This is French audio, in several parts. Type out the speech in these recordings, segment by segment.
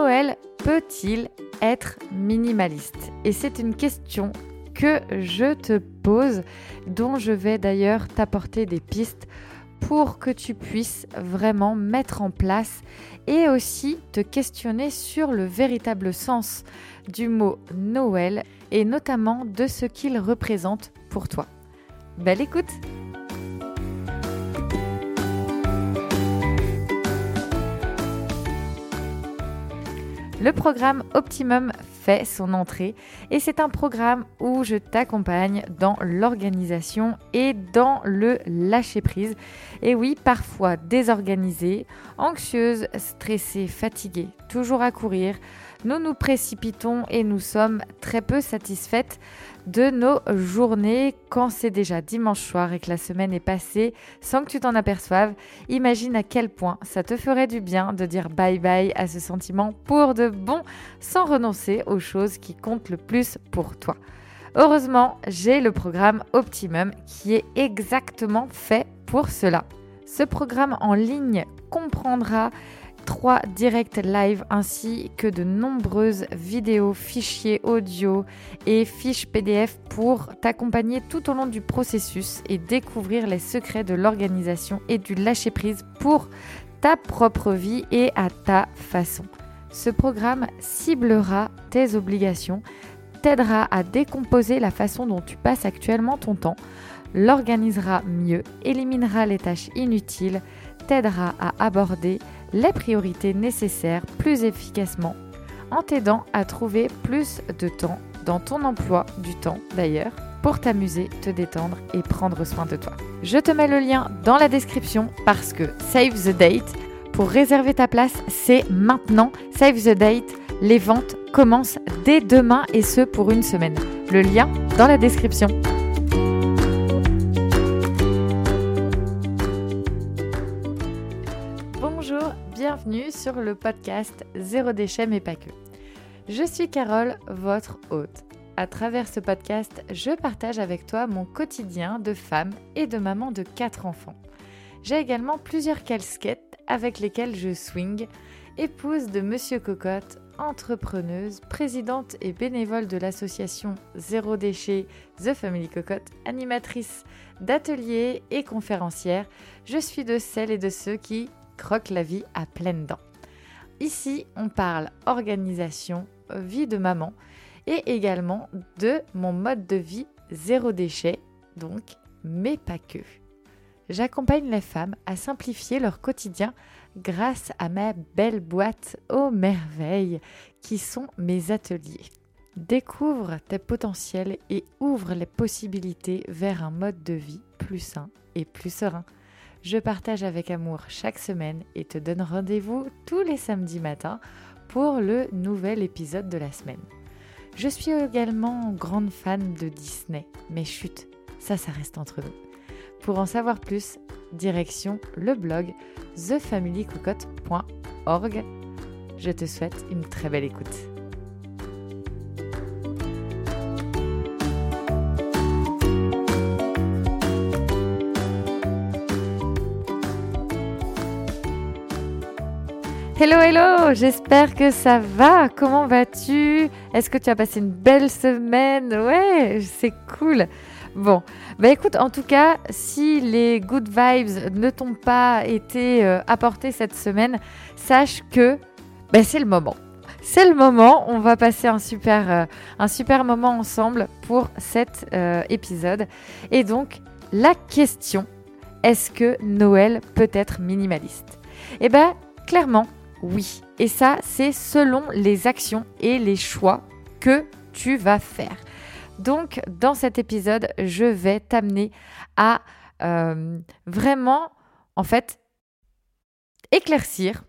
Noël peut-il être minimaliste? Et c'est une question que je te pose, dont je vais d'ailleurs t'apporter des pistes pour que tu puisses vraiment mettre en place et aussi te questionner sur le véritable sens du mot Noël et notamment de ce qu'il représente pour toi. Belle écoute Le programme Optimum fait son entrée et c'est un programme où je t'accompagne dans l'organisation et dans le lâcher-prise. Et oui, parfois désorganisée, anxieuse, stressée, fatiguée, toujours à courir, nous nous précipitons et nous sommes très peu satisfaites de nos journées quand c'est déjà dimanche soir et que la semaine est passée sans que tu t'en aperçoives. Imagine à quel point ça te ferait du bien de dire bye bye à ce sentiment pour de bon sans renoncer aux choses qui comptent le plus pour toi. Heureusement, j'ai le programme Optimum qui est exactement fait pour cela. Ce programme en ligne comprendra trois directs live ainsi que de nombreuses vidéos, fichiers audio et fiches PDF pour t'accompagner tout au long du processus et découvrir les secrets de l'organisation et du lâcher-prise pour ta propre vie et à ta façon. Ce programme ciblera tes obligations, t'aidera à décomposer la façon dont tu passes actuellement ton temps, l'organisera mieux, éliminera les tâches inutiles, t'aidera à aborder les priorités nécessaires plus efficacement en t'aidant à trouver plus de temps dans ton emploi du temps d'ailleurs pour t'amuser, te détendre et prendre soin de toi. Je te mets le lien dans la description parce que Save the Date, pour réserver ta place, c'est maintenant. Save the Date, les ventes commencent dès demain et ce pour une semaine. Le lien dans la description. Sur le podcast Zéro déchet mais pas que. Je suis Carole, votre hôte. À travers ce podcast, je partage avec toi mon quotidien de femme et de maman de quatre enfants. J'ai également plusieurs casquettes avec lesquelles je swing, épouse de Monsieur Cocotte, entrepreneuse, présidente et bénévole de l'association Zéro déchet The Family Cocotte, animatrice d'ateliers et conférencière, je suis de celles et de ceux qui croque la vie à pleines dents. Ici, on parle organisation, vie de maman et également de mon mode de vie zéro déchet, donc, mais pas que. J'accompagne les femmes à simplifier leur quotidien grâce à ma belle boîte aux merveilles qui sont mes ateliers. Découvre tes potentiels et ouvre les possibilités vers un mode de vie plus sain et plus serein je partage avec amour chaque semaine et te donne rendez-vous tous les samedis matins pour le nouvel épisode de la semaine. Je suis également grande fan de Disney, mais chut, ça, ça reste entre nous. Pour en savoir plus, direction le blog thefamilycocotte.org. Je te souhaite une très belle écoute. Hello, hello, j'espère que ça va. Comment vas-tu? Est-ce que tu as passé une belle semaine? Ouais, c'est cool. Bon, bah écoute, en tout cas, si les good vibes ne t'ont pas été euh, apportés cette semaine, sache que bah, c'est le moment. C'est le moment, on va passer un super, euh, un super moment ensemble pour cet euh, épisode. Et donc, la question, est-ce que Noël peut être minimaliste? Eh bien, clairement, oui. Et ça, c'est selon les actions et les choix que tu vas faire. Donc, dans cet épisode, je vais t'amener à euh, vraiment, en fait, éclaircir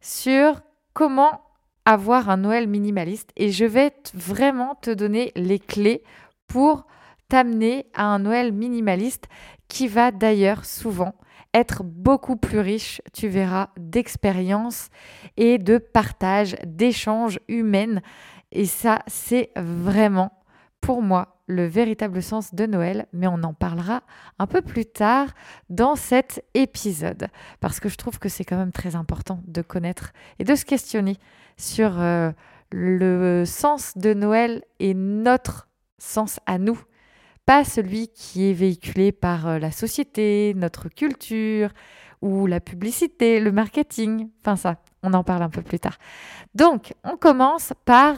sur comment avoir un Noël minimaliste et je vais vraiment te donner les clés pour t'amener à un Noël minimaliste qui va d'ailleurs souvent être beaucoup plus riche, tu verras, d'expériences et de partage, d'échanges humains. Et ça, c'est vraiment, pour moi, le véritable sens de Noël, mais on en parlera un peu plus tard dans cet épisode, parce que je trouve que c'est quand même très important de connaître et de se questionner sur euh, le sens de Noël et notre sens à nous, pas celui qui est véhiculé par euh, la société, notre culture ou la publicité, le marketing, enfin ça, on en parle un peu plus tard. Donc, on commence par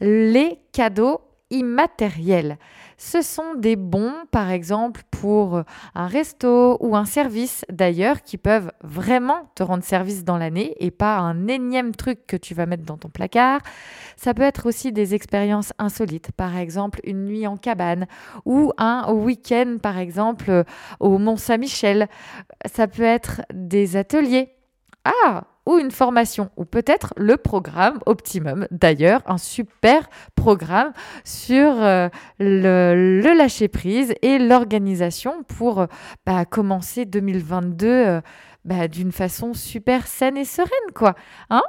les cadeaux immatériels. Ce sont des bons, par exemple, pour un resto ou un service d'ailleurs, qui peuvent vraiment te rendre service dans l'année et pas un énième truc que tu vas mettre dans ton placard. Ça peut être aussi des expériences insolites, par exemple une nuit en cabane ou un week-end, par exemple, au Mont-Saint-Michel. Ça peut être des ateliers. Ah, ou une formation, ou peut-être le programme Optimum. D'ailleurs, un super programme sur euh, le, lâcher-prise et l'organisation pour euh, bah, commencer 2022 euh, bah, d'une façon super saine et sereine, quoi. Hein?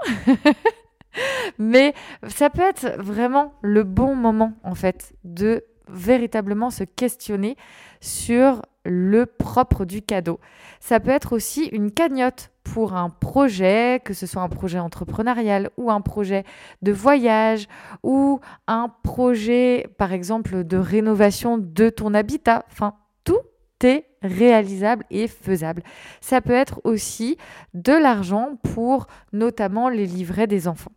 Mais ça peut être vraiment le bon moment, en fait, de véritablement se questionner sur le propre du cadeau. Ça peut être aussi une cagnotte pour un projet, que ce soit un projet entrepreneurial ou un projet de voyage ou un projet, par exemple, de rénovation de ton habitat. Enfin, tout est réalisable et faisable. Ça peut être aussi de l'argent pour notamment les livrets des enfants.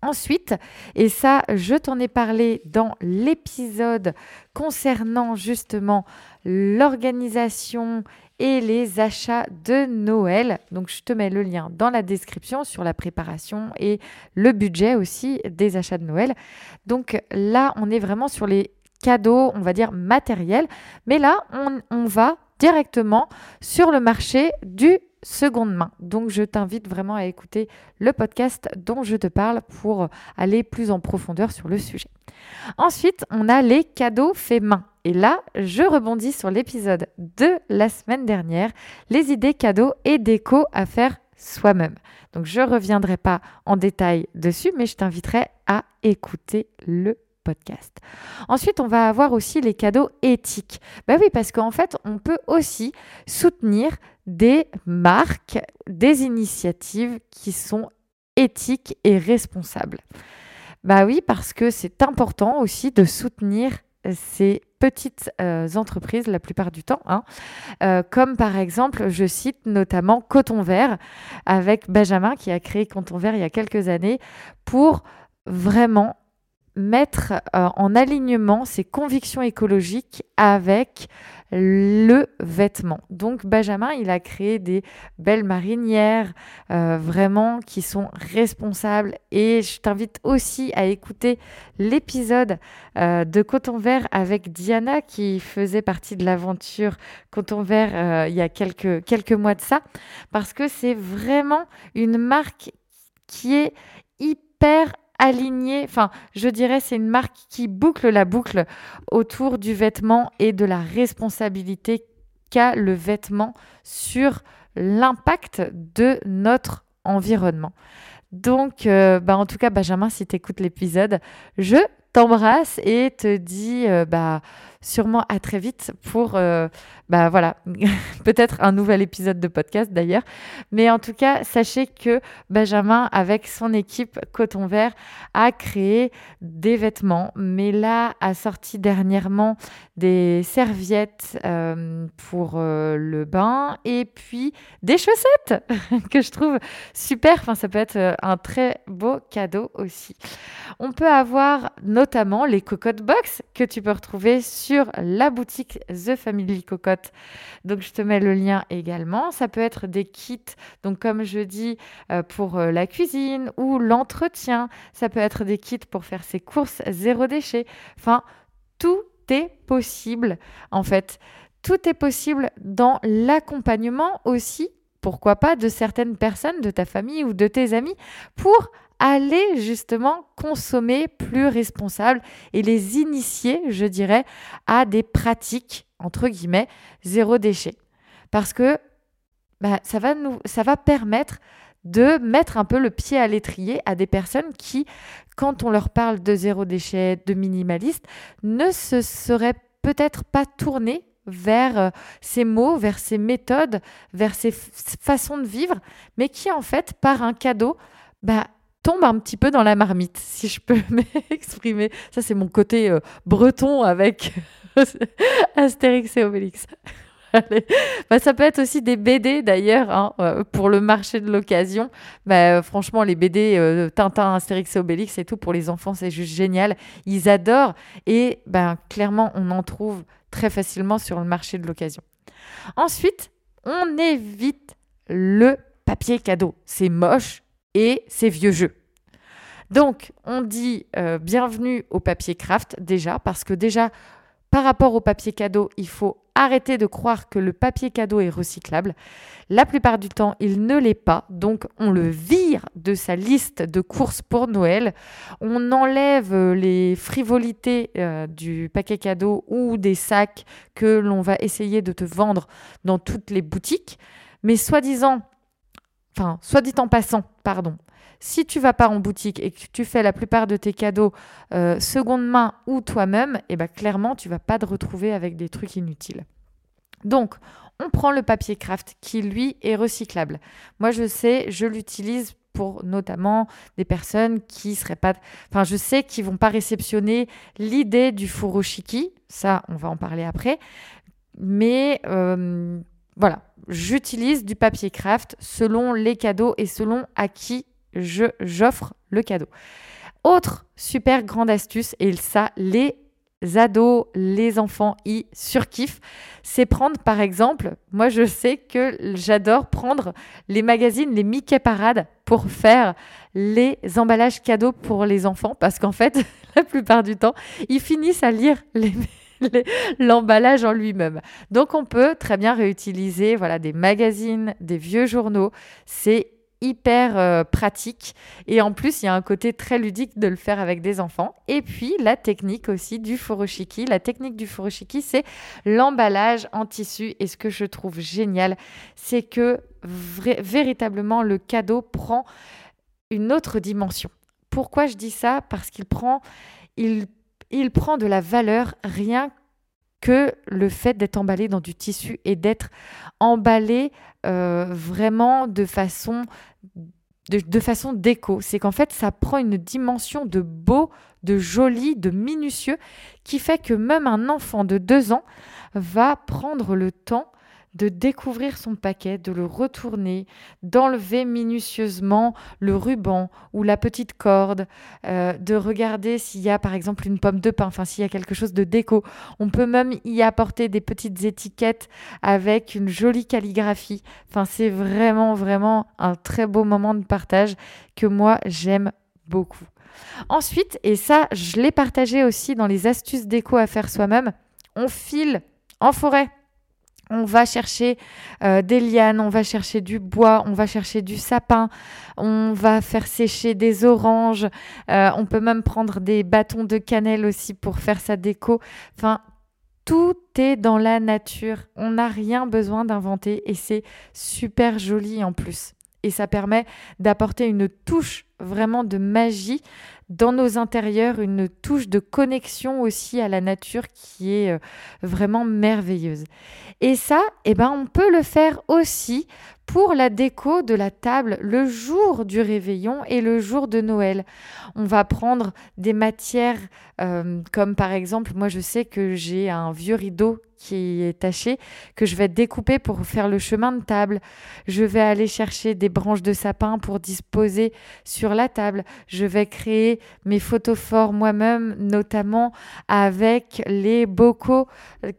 Ensuite, et ça, je t'en ai parlé dans l'épisode concernant justement l'organisation et les achats de Noël. Donc, je te mets le lien dans la description sur la préparation et le budget aussi des achats de Noël. Donc là, on est vraiment sur les cadeaux, on va dire matériels. Mais là, on, va directement sur le marché du seconde main. Donc je t'invite vraiment à écouter le podcast dont je te parle pour aller plus en profondeur sur le sujet. Ensuite, on a les cadeaux faits main. Et là, je rebondis sur l'épisode de la semaine dernière, les idées cadeaux et déco à faire soi-même. Donc je ne reviendrai pas en détail dessus, mais je t'inviterai à écouter le podcast. Ensuite, on va avoir aussi les cadeaux éthiques. Ben oui, parce qu'en fait, on peut aussi soutenir des marques, des initiatives qui sont éthiques et responsables. Bah oui, parce que c'est important aussi de soutenir ces petites euh, entreprises la plupart du temps, hein. euh, comme par exemple, je cite notamment Coton Vert avec Benjamin qui a créé Coton Vert il y a quelques années pour vraiment mettre euh, en alignement ses convictions écologiques avec le vêtement. Donc Benjamin, il a créé des belles marinières euh, vraiment qui sont responsables et je t'invite aussi à écouter l'épisode euh, de Coton Vert avec Diana qui faisait partie de l'aventure Coton Vert il y a quelques, quelques mois de ça parce que c'est vraiment une marque qui est hyper aligné, enfin, je dirais, c'est une marque qui boucle la boucle autour du vêtement et de la responsabilité qu'a le vêtement sur l'impact de notre environnement. Donc, euh, bah, en tout cas, Benjamin, si tu écoutes l'épisode, je t'embrasse et te dis euh, bah, sûrement à très vite pour, euh, bah voilà, peut-être un nouvel épisode de podcast d'ailleurs. Mais en tout cas, sachez que Benjamin, avec son équipe Coton Vert, a créé des vêtements, mais là, a sorti dernièrement des serviettes euh, pour euh, le bain et puis des chaussettes que je trouve super. Enfin, ça peut être un très beau cadeau aussi. On peut avoir notamment les cocottes box que tu peux retrouver sur la boutique The Family Cocotte. Donc je te mets le lien également. Ça peut être des kits, donc comme je dis, euh, pour euh, la cuisine ou l'entretien. Ça peut être des kits pour faire ses courses zéro déchet. Enfin, tout est possible en fait. Tout est possible dans l'accompagnement aussi pourquoi pas, de certaines personnes de ta famille ou de tes amis pour aller justement consommer plus responsable et les initier, je dirais, à des pratiques, entre guillemets, zéro déchet. Parce que bah, ça, va nous, ça va permettre de mettre un peu le pied à l'étrier à des personnes qui, quand on leur parle de zéro déchet, de minimaliste, ne se seraient peut-être pas tournées vers euh, ces mots, vers ces méthodes, vers ces façons de vivre, mais qui en fait, par un cadeau, bah, tombe un petit peu dans la marmite, si je peux m'exprimer. Ça, c'est mon côté euh, breton avec Astérix et Obélix. Bah, ça peut être aussi des BD d'ailleurs hein, euh, pour le marché de l'occasion. Bah, franchement, les BD Tintin, Astérix et Obélix et tout pour les enfants, c'est juste génial. Ils adorent et ben clairement, on en trouve très facilement sur le marché de l'occasion. Ensuite, on évite le papier cadeau. C'est moche et vieux jeu. Donc, on dit euh, bienvenue au papier craft déjà, parce que déjà, par rapport au papier cadeau, il faut arrêter de croire que le papier cadeau est recyclable. La plupart du temps, il ne l'est pas, donc on le vire de sa liste de courses pour Noël. On enlève les frivolités euh, du paquet cadeau ou des sacs que l'on va essayer de te vendre dans toutes les boutiques. Mais soi-disant, enfin, soit dit en passant, pardon, si tu vas pas en boutique et que tu fais la plupart de tes cadeaux euh, seconde main ou toi-même, eh ben clairement, tu vas pas te retrouver avec des trucs inutiles. Donc, on prend le papier craft qui, lui, est recyclable. Moi, je sais, je l'utilise pour notamment des personnes qui seraient pas... Enfin, je sais qu'ils vont pas réceptionner l'idée du furoshiki. Ça, on va en parler après. Mais euh, voilà, j'utilise du papier craft selon les cadeaux et selon à qui je j'offre le cadeau. Autre super grande astuce, et ça, les ados, les enfants y surkiffent, c'est prendre par exemple, moi je sais que j'adore prendre les magazines, les Mickey Parade pour faire les emballages cadeaux pour les enfants parce qu'en fait, la plupart du temps, ils finissent à lire l'emballage en lui-même. Donc on peut très bien réutiliser voilà des magazines, des vieux journaux, c'est hyper euh, pratique. Et en plus il y a un côté très ludique de le faire avec des enfants. Et puis la technique aussi du furoshiki. La technique du furoshiki c'est l'emballage en tissu. Et ce que je trouve génial c'est que véritablement le cadeau prend une autre dimension. Pourquoi je dis ça? Parce qu'il prend il, il prend de la valeur rien que le fait d'être emballé dans du tissu et d'être emballé euh, vraiment de façon, de, façon déco. C'est qu'en fait, ça prend une dimension de beau, de joli, de minutieux, qui fait que même un enfant de deux ans va prendre le temps de découvrir son paquet, de le retourner, d'enlever minutieusement le ruban ou la petite corde, euh, de regarder s'il y a par exemple une pomme de pain, enfin s'il y a quelque chose de déco. On peut même y apporter des petites étiquettes avec une jolie calligraphie. Enfin c'est vraiment vraiment un très beau moment de partage que moi j'aime beaucoup. Ensuite, et ça je l'ai partagé aussi dans les astuces déco à faire soi-même, on file en forêt on va chercher euh, des lianes, on va chercher du bois, on va chercher du sapin, on va faire sécher des oranges, euh, on peut même prendre des bâtons de cannelle aussi pour faire sa déco. Enfin, tout est dans la nature. On n'a rien besoin d'inventer et c'est super joli en plus. Et ça permet d'apporter une touche vraiment de magie dans nos intérieurs, une touche de connexion aussi à la nature qui est euh, vraiment merveilleuse. Et ça, eh ben, on peut le faire aussi pour la déco de la table le jour du réveillon et le jour de Noël. On va prendre des matières euh, comme par exemple, moi je sais que j'ai un vieux rideau qui est taché que je vais découper pour faire le chemin de table. Je vais aller chercher des branches de sapin pour disposer sur la table. Je vais créer mes photophores moi-même, notamment avec les bocaux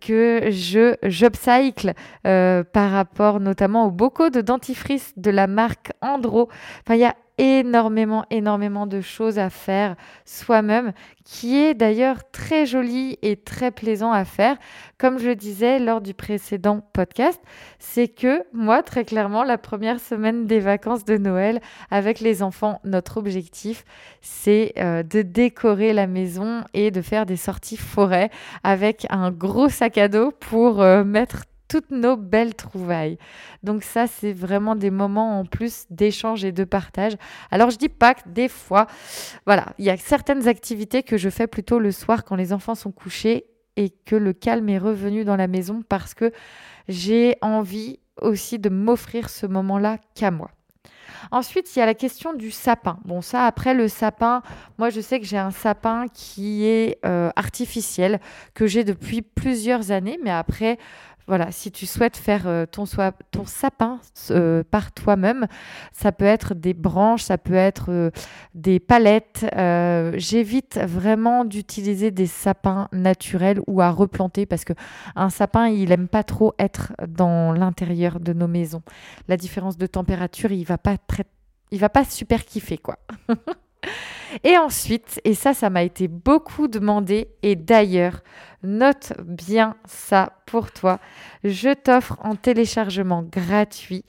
que je j'upcycle euh, par rapport notamment aux bocaux de dentifrice de la marque Andro. Enfin, il y a énormément, énormément de choses à faire soi-même, qui est d'ailleurs très joli et très plaisant à faire. Comme je disais lors du précédent podcast, c'est que moi, très clairement, la première semaine des vacances de Noël avec les enfants, notre objectif, c'est euh, de décorer la maison et de faire des sorties forêt avec un gros sac à dos pour euh, mettre toutes nos belles trouvailles. Donc ça, c'est vraiment des moments en plus d'échange et de partage. Alors je dis pas que des fois, voilà, il y a certaines activités que je fais plutôt le soir quand les enfants sont couchés et que le calme est revenu dans la maison parce que j'ai envie aussi de m'offrir ce moment-là qu'à moi. Ensuite, il y a la question du sapin. Bon, ça, après le sapin, moi, je sais que j'ai un sapin qui est euh, artificiel, que j'ai depuis plusieurs années, mais après, voilà, si tu souhaites faire euh, ton, sapin euh, par toi-même, ça peut être des branches, ça peut être euh, des palettes. J'évite vraiment d'utiliser des sapins naturels ou à replanter parce que un sapin, il aime pas trop être dans l'intérieur de nos maisons. La différence de température, il va pas très, il va pas super kiffer quoi. Et ensuite, et ça, ça m'a été beaucoup demandé, et d'ailleurs, note bien ça pour toi, je t'offre en téléchargement gratuit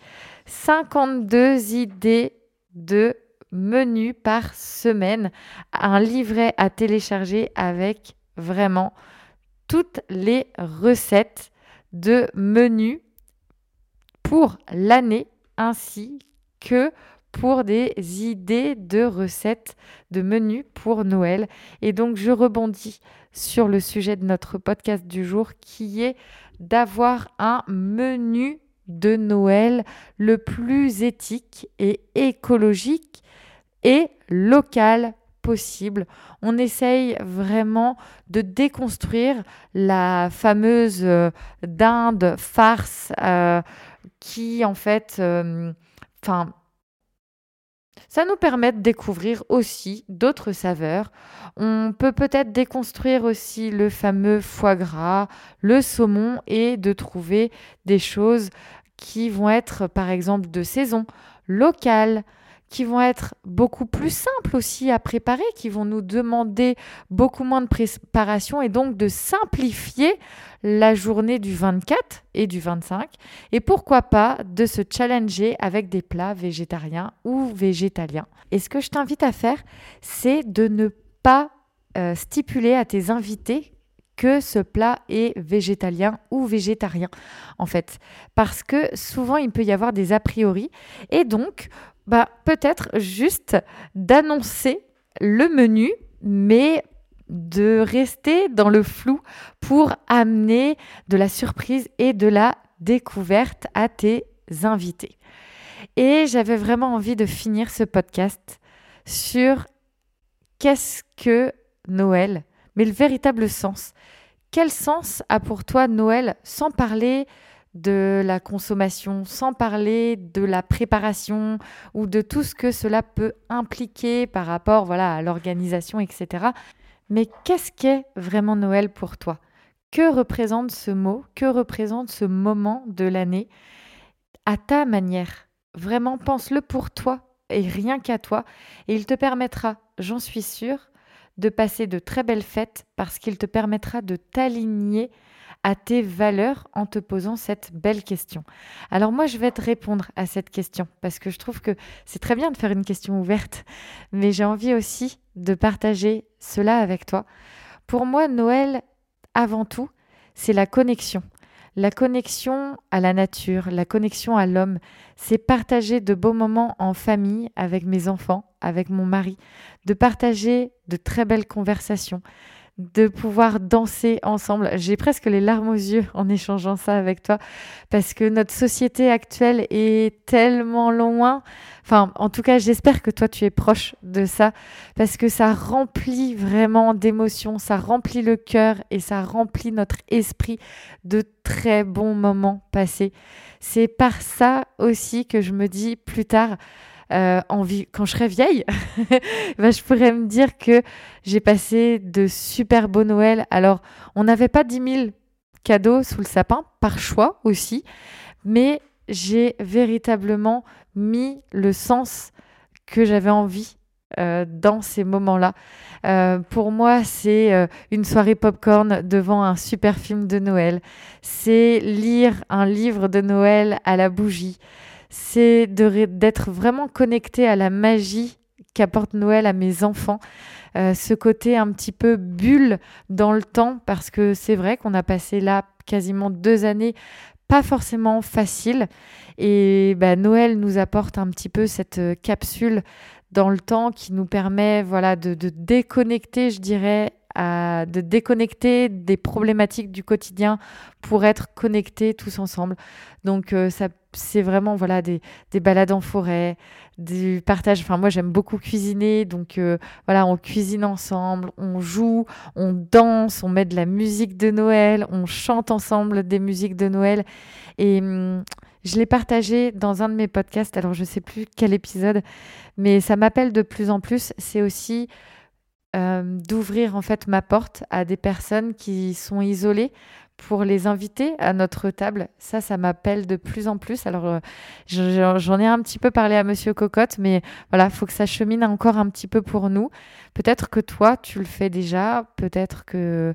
52 idées de menus par semaine, un livret à télécharger avec vraiment toutes les recettes de menus pour l'année ainsi que pour des idées de recettes de menus pour Noël. Et donc je rebondis sur le sujet de notre podcast du jour qui est d'avoir un menu de Noël le plus éthique et écologique et local possible. On essaye vraiment de déconstruire la fameuse euh, dinde farce euh, qui en fait, euh, enfin, ça nous permet de découvrir aussi d'autres saveurs. On peut peut-être déconstruire aussi le fameux foie gras, le saumon et de trouver des choses qui vont être par exemple de saison, locales, qui vont être beaucoup plus simples aussi à préparer, qui vont nous demander beaucoup moins de préparation et donc de simplifier la journée du 24 et du 25. Et pourquoi pas de se challenger avec des plats végétariens ou végétaliens. Et ce que je t'invite à faire, c'est de ne pas euh, stipuler à tes invités que ce plat est végétalien ou végétarien, en fait. Parce que souvent, il peut y avoir des a priori. Et donc, bah, peut-être juste d'annoncer le menu, mais de rester dans le flou pour amener de la surprise et de la découverte à tes invités. Et j'avais vraiment envie de finir ce podcast sur qu'est-ce que Noël, mais le véritable sens. Quel sens a pour toi Noël sans parler de la consommation, sans parler de la préparation ou de tout ce que cela peut impliquer par rapport voilà, à l'organisation, etc. Mais qu'est-ce qu'est vraiment Noël pour toi? Que représente ce mot? Que représente ce moment de l'année? À ta manière. Vraiment, pense-le pour toi et rien qu'à toi. Et il te permettra, j'en suis sûre, de passer de très belles fêtes parce qu'il te permettra de t'aligner à tes valeurs en te posant cette belle question. Alors moi, je vais te répondre à cette question parce que je trouve que c'est très bien de faire une question ouverte, mais j'ai envie aussi de partager cela avec toi. Pour moi, Noël, avant tout, c'est la connexion. La connexion à la nature, la connexion à l'homme, c'est partager de beaux moments en famille avec mes enfants, avec mon mari, de partager de très belles conversations, de pouvoir danser ensemble. J'ai presque les larmes aux yeux en échangeant ça avec toi parce que notre société actuelle est tellement loin. Enfin, en tout cas, j'espère que toi, tu es proche de ça parce que ça remplit vraiment d'émotions, ça remplit le cœur et ça remplit notre esprit de très bons moments passés. C'est par ça aussi que je me dis plus tard, euh, quand je serai vieille, ben, je pourrais me dire que j'ai passé de super beaux Noëls. Alors, on n'avait pas 10 000 cadeaux sous le sapin, par choix aussi, mais j'ai véritablement mis le sens que j'avais envie euh, dans ces moments-là. Euh, pour moi, c'est une soirée popcorn devant un super film de Noël. C'est lire un livre de Noël à la bougie c'est d'être vraiment connecté à la magie qu'apporte Noël à mes enfants. Euh, ce côté un petit peu bulle dans le temps, parce que c'est vrai qu'on a passé là quasiment deux années pas forcément facile. Et bah, Noël nous apporte un petit peu cette euh, capsule dans le temps qui nous permet voilà, de, déconnecter, je dirais, de déconnecter des problématiques du quotidien pour être connectés tous ensemble. Donc euh, ça c'est vraiment voilà des, des, balades en forêt, du partage. Enfin moi j'aime beaucoup cuisiner, donc euh, voilà on cuisine ensemble, on joue, on danse, on met de la musique de Noël, on chante ensemble des musiques de Noël et hum, je l'ai partagé dans un de mes podcasts, alors je sais plus quel épisode, mais ça m'appelle de plus en plus. C'est aussi d'ouvrir en fait ma porte à des personnes qui sont isolées pour les inviter à notre table. Ça, ça m'appelle de plus en plus. Alors, euh, j'en ai un petit peu parlé à Monsieur Cocotte, mais voilà, il faut que ça chemine encore un petit peu pour nous. Peut-être que toi, tu le fais déjà, peut-être que,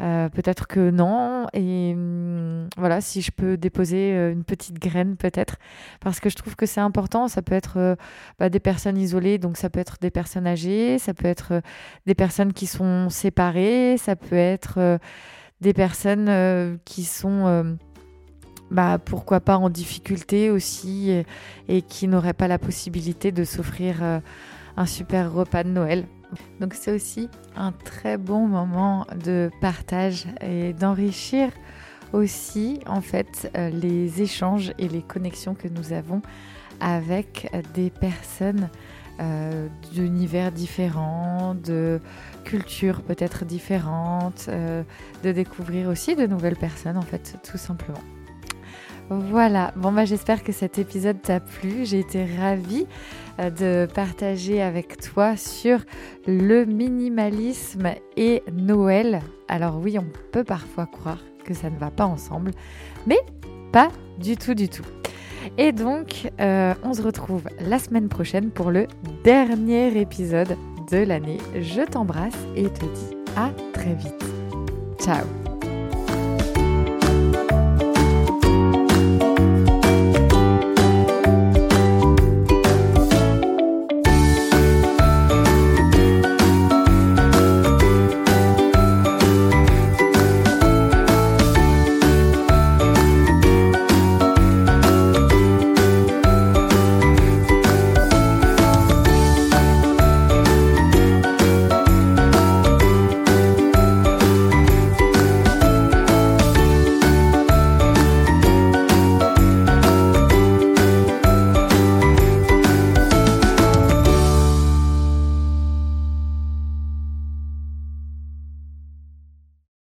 euh, peut-être que non. Et hum, voilà, si je peux déposer euh, une petite graine, peut-être, parce que je trouve que c'est important. Ça peut être bah, des personnes isolées, donc ça peut être des personnes âgées, ça peut être des personnes qui sont séparées, ça peut être des personnes euh, qui sont, euh, bah, pourquoi pas en difficulté aussi et, qui n'auraient pas la possibilité de s'offrir euh, un super repas de Noël. Donc c'est aussi un très bon moment de partage et d'enrichir aussi en fait les échanges et les connexions que nous avons avec des personnes euh, d'univers différents, de cultures peut-être différentes, euh, de découvrir aussi de nouvelles personnes en fait, tout simplement. Voilà, bon bah j'espère que cet épisode t'a plu. J'ai été ravie euh, de partager avec toi sur le minimalisme et Noël. Alors oui, on peut parfois croire que ça ne va pas ensemble, mais pas du tout du tout. Et donc, euh, on se retrouve la semaine prochaine pour le dernier épisode de l'année. Je t'embrasse et te dis à très vite. Ciao